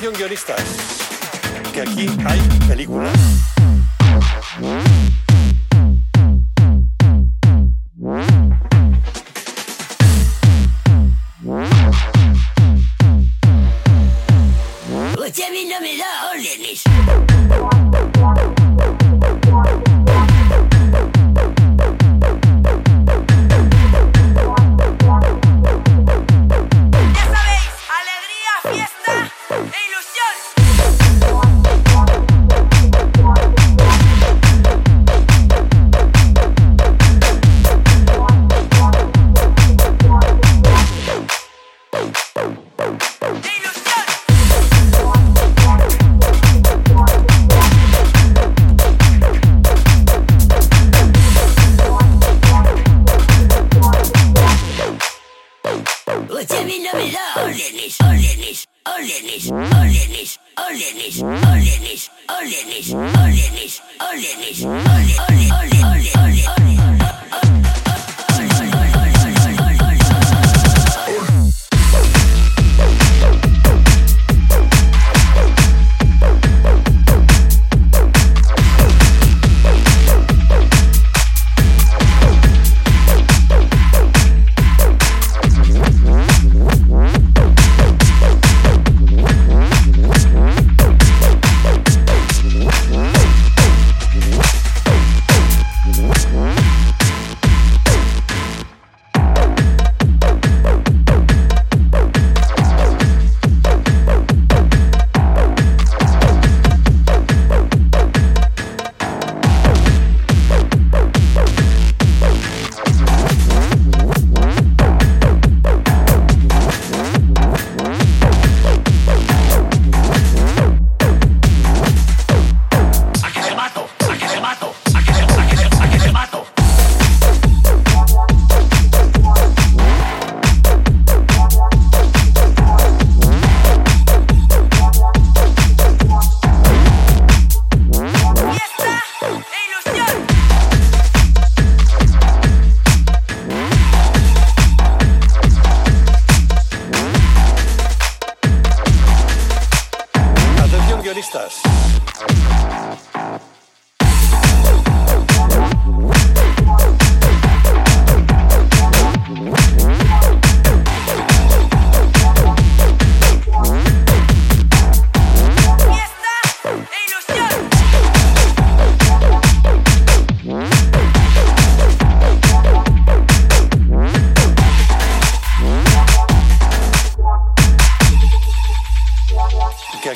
guionistas, que aquí hay películas. Da órdenes, órdenes, órdenes, órdenes, órdenes, órdenes, órdenes, órdenes, órdenes, órdenes, órdenes, órdenes, órdenes.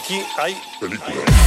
Aquí hay películas.